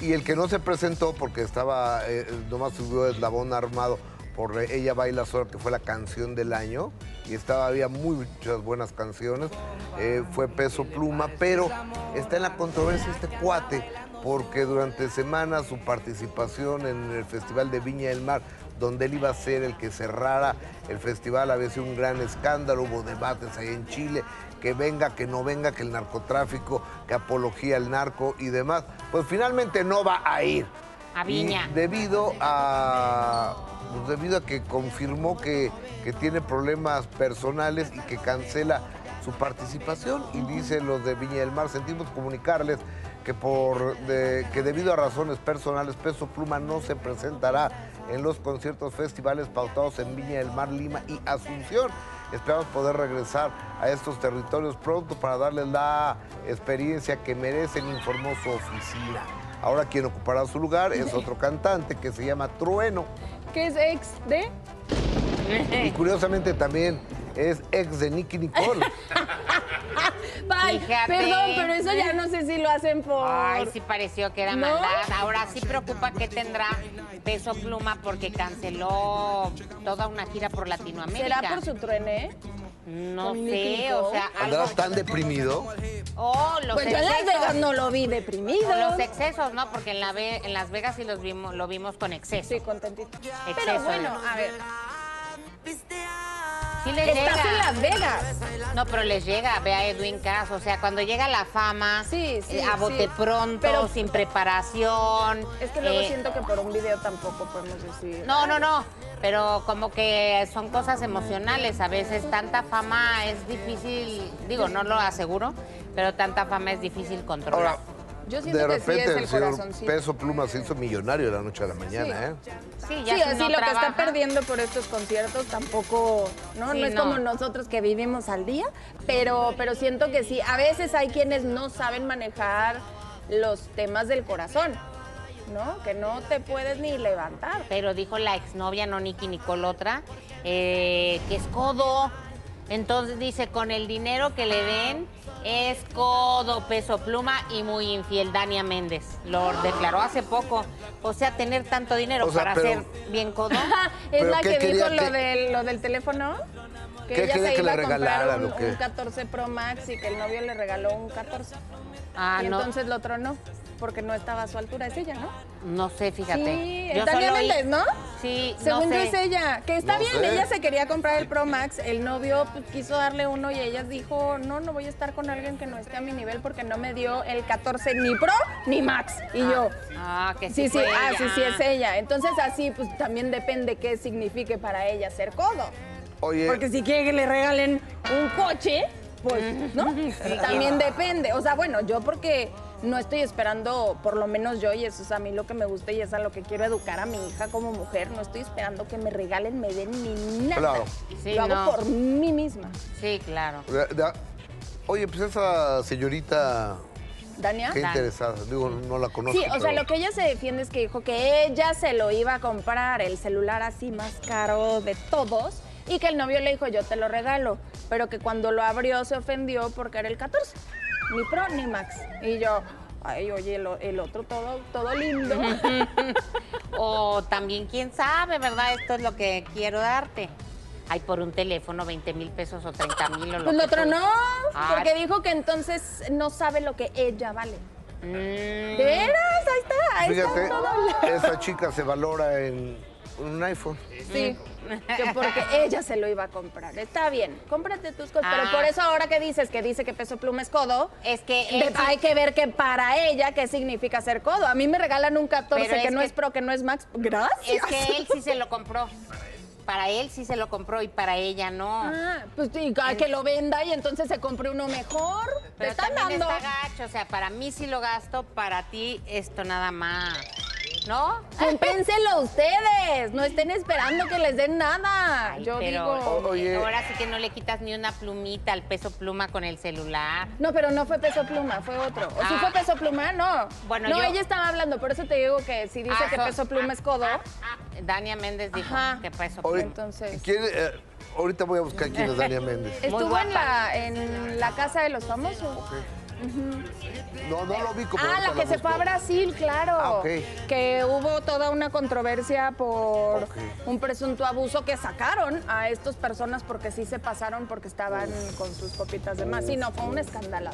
Y el que no se presentó porque estaba, eh, nomás subió eslabón armado por Ella Baila Sola, que fue la canción del año, y estaba, había muchas buenas canciones, eh, fue Peso Pluma, pero está en la controversia este cuate, porque durante semanas su participación en el Festival de Viña del Mar, donde él iba a ser el que cerrara el festival, había sido un gran escándalo, hubo debates ahí en Chile, que venga, que no venga, que el narcotráfico, que apología al narco y demás, pues finalmente no va a ir. A Viña. Y debido a pues debido a que confirmó que, que tiene problemas personales y que cancela su participación y dice los de Viña del Mar, sentimos comunicarles que, por, de- que debido a razones personales Peso Pluma no se presentará en los conciertos festivales pautados en Viña del Mar, Lima y Asunción. Esperamos poder regresar a estos territorios pronto para darles la experiencia que merecen, informó su oficina. Ahora quien ocupará su lugar es otro cantante que se llama Trueno. ¿Qué es ex de? Y curiosamente también es ex de Nicky Nicole. Ay, perdón, pero eso ya no sé si lo hacen por... Ay, sí pareció que era ¿No? maldad. Ahora sí preocupa que tendrá peso pluma porque canceló toda una gira por Latinoamérica. ¿Será por su truene? No sé, o sea, algo. ¿Andarás tan deprimido? Oh, los Pues yo en Las excesos. Vegas no lo vi deprimido. Los excesos, ¿no? Porque en, la Ve- en Las Vegas sí los vimos, lo vimos con exceso. Sí, contentito. Pero Exceso. bueno, a ver, Sí les estás llega. en Las Vegas. No, pero les llega, ve a Edwin Cass, o sea, cuando llega la fama, Sí, sí, eh, a bote sí. pronto, Pero- sin preparación. Es que luego eh, siento que por un video tampoco podemos decir... No, no, no, pero como que son cosas emocionales, a veces tanta fama es difícil, digo, no lo aseguro, pero tanta fama es difícil controlar. Ahora, Yo siento de que sí repente es el el señor corazoncito. Peso Pluma se hizo millonario de la noche a la mañana, ¿eh? sí, ya Sí, si así no lo que está perdiendo por estos conciertos tampoco, ¿no? Sí, no es no. como nosotros que vivimos al día, pero, pero siento que sí. A veces hay quienes no saben manejar los temas del corazón, ¿no? Que no te puedes ni levantar. Pero dijo la exnovia, no Nicky Nicole otra, eh, que es codo. Entonces dice, con el dinero que le den, es codo, peso pluma y muy infiel Dania Méndez. Lo declaró hace poco. O sea, tener tanto dinero O sea, para pero- ser bien codo. es ¿Pero la qué que dijo lo, que- del, lo del teléfono. Que ¿Qué ella quería se que iba le a comprar un, un 14 Pro Max y que el novio le regaló un 14. Ah, y no, entonces lo tronó porque no estaba a su altura. Es ella, ¿no? no sé, fíjate. Sí, Yo oí- Méndez, ¿no? Sí, Según no yo sé. es ella, que está No bien, sé. ella se quería comprar el Pro Max, el novio pues, quiso darle uno y ella dijo, no, no voy a estar con alguien que no esté a mi nivel porque no me dio el 14 ni Pro ni Max. Y yo, Ah, que sí, sí, sí, ah, sí, sí es ella. Entonces así pues también depende qué signifique para ella ser codo. Oye, Porque si quiere que le regalen un coche, pues, ¿no? También depende. O sea, bueno, yo porque no estoy esperando, por lo menos yo, y eso es a mí lo que me gusta y es a lo que quiero educar a mi hija como mujer, no estoy esperando que me regalen, me den ni nada. Claro. Sí, lo hago no. por mí misma. Sí, claro. oye, pues esa señorita, ¿Dania? qué interesada, digo, no la conozco. Sí, o sea, lo que ella se defiende es que dijo que ella se lo iba a comprar, el celular así más caro de todos, y que el novio le dijo, yo te lo regalo, pero que cuando lo abrió se ofendió porque era el 14, ni Pro ni Max. Y yo, ay, oye, el, otro todo, todo lindo. O también, quién sabe, ¿verdad? Esto es lo que quiero darte. Ay, por un teléfono, 20 mil pesos o 30 mil o lo Pues que lo tronó, Ay. porque dijo que entonces no sabe lo que ella vale. Mm, ¿De veras? Ahí está, ahí Fíjate, está todo. esa chica se valora en un iPhone. Sí, que porque ella se lo iba a comprar. Está bien, cómprate tus cosas. Ah. Pero por eso ahora que dices que dice que peso pluma es codo, Es que de- hay que ver que para ella qué significa ser codo. A mí me regalan un 14 Pero que es no que- es pro, que no es max. Gracias. Es que él sí se lo compró. Para él sí se lo compró y para ella no. Ah, pues sí, ah, que lo venda y entonces se compre uno mejor. Te Pero están también dando. está gacho, o sea, para mí sí lo gasto, para ti esto nada más. ¿No? Compénselo ustedes. No estén esperando que les den nada. Ay, Yo pero digo. Oye. ahora sí que no le quitas ni una plumita al peso pluma con el celular. No, pero no fue peso pluma, fue otro. ¿O Ah. fue peso pluma? No. Bueno, no, yo- ella estaba hablando, por eso te digo que si dice Ah, que so- peso pluma es codo. Ah, ah, Dania Méndez dijo Ajá. que peso pluma. Entonces- ¿quién, eh, ahorita voy a buscar quién es Dania Méndez. Estuvo en la, en la casa de los famosos. No, no lo vi como. Ah, la que se fue a Brasil, claro. Ah. Que hubo toda una controversia por un presunto abuso que sacaron a estas personas porque sí se pasaron porque estaban con sus copitas de más. Sí, no, fue un escándalo.